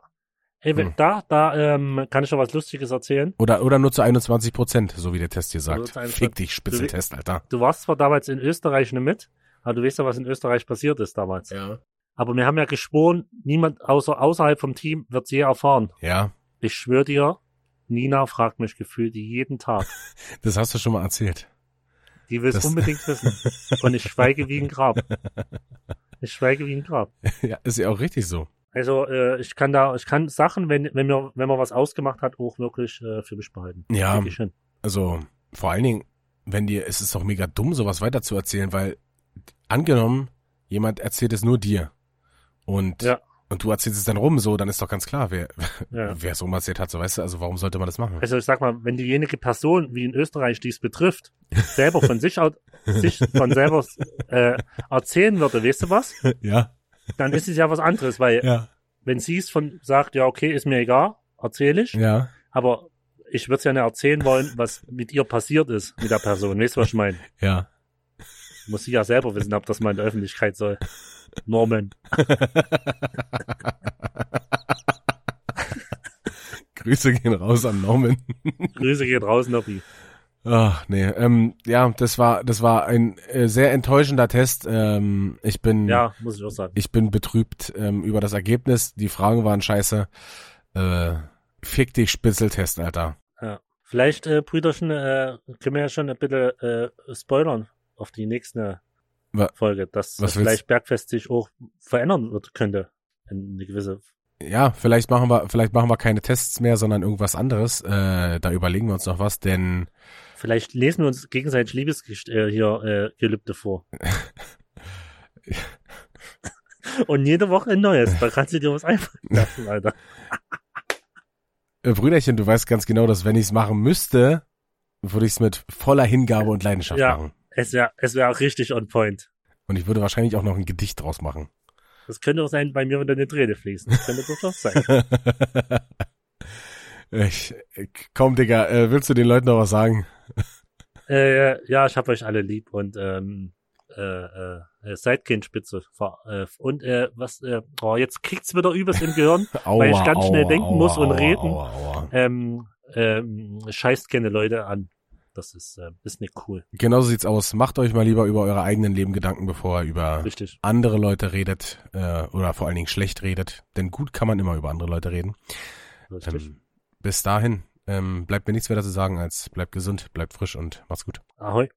Hey, Hm. da, da ähm, kann ich noch was Lustiges erzählen. Oder, oder nur zu 21 Prozent, so wie der Test hier sagt. Oder zu 21. Fick dich, Spitzeltest, Alter. Du warst zwar damals in Österreich nicht mit, aber du weißt ja, was in Österreich passiert ist damals. Ja. Aber wir haben ja geschworen, niemand außer außerhalb vom Team wird je erfahren. Ja, Ich schwöre dir, Nina fragt mich gefühlt jeden Tag. das hast du schon mal erzählt. Die will es unbedingt wissen. Und ich schweige wie ein Grab. Ich schweige wie ein Grab. ja, ist ja auch richtig so. Also äh, ich kann da, ich kann Sachen, wenn wenn mir wenn man was ausgemacht hat, auch wirklich äh, für mich behalten. Ja. Also, vor allen Dingen, wenn dir, es ist doch mega dumm, sowas weiter zu erzählen, weil angenommen, jemand erzählt es nur dir. Und, Ja. und du erzählst es dann rum, so, dann ist doch ganz klar, wer, Ja. wer es rum erzählt hat, so weißt du, also warum sollte man das machen? Also ich sag mal, wenn diejenige Person, wie in Österreich dies betrifft, selber von sich aus, sich von selber äh, erzählen würde, weißt du was? ja, Dann ist es ja was anderes, weil ja, wenn sie es von sagt, ja okay, ist mir egal, erzähle ich, ja, aber ich würde es ja nicht erzählen wollen, was mit ihr passiert ist, mit der Person. Weißt du, was ich meine? ja. Muss sie ja selber wissen, ob das mal in der Öffentlichkeit soll. Norman. Grüße gehen raus an Norman. Grüße geht raus, Nobby. Ach, nee, ähm, ja, das war, das war ein äh, sehr enttäuschender Test. Ähm, ich bin, Ja, muss ich auch sagen. ich bin betrübt ähm, über das Ergebnis. Die Fragen waren scheiße. Äh, fick dich, Spitzeltest, Alter. Ja. Vielleicht, äh, Brüderchen, äh, können wir ja schon ein bisschen äh, spoilern auf die nächste Wa- Folge, dass was vielleicht Bergfest sich auch verändern wird, könnte. In eine gewisse. Ja, vielleicht machen wir, vielleicht machen wir keine Tests mehr, sondern irgendwas anderes. Äh, da überlegen wir uns noch was, denn Vielleicht lesen wir uns gegenseitig Liebesgest äh, hier äh, Gelübde vor. Und jede Woche ein neues. Da kannst du dir was einfallen lassen, Alter. äh, Brüderchen, du weißt ganz genau, dass wenn ich es machen müsste, würde ich es mit voller Hingabe und Leidenschaft Ja. machen. Es wäre es wär auch richtig on point. Und ich würde wahrscheinlich auch noch ein Gedicht draus machen. Das könnte auch sein, bei mir würde eine Träne fließen. Das könnte durchaus sein. ich, ich- komm, Digga, äh, willst du den Leuten noch was sagen? Äh, ja, ich hab euch alle lieb und ähm, äh, äh, seid kein Spitze. Äh, Und äh, was, äh, oh, jetzt kriegt's wieder übelst im Gehirn. Aua, ich ganz schnell denken muss und reden. Aua, aua. Ähm, ähm, scheißt keine Leute an. Das ist, äh, ist nicht cool. Genauso sieht's aus. Macht euch mal lieber über eure eigenen Leben Gedanken, bevor ihr über Richtig. andere Leute redet äh, oder vor allen Dingen schlecht redet. Denn gut kann man immer über andere Leute reden. Richtig. Ähm, bis dahin ähm, bleibt mir nichts weiter zu sagen als bleibt gesund, bleibt frisch und macht's gut. Ahoi.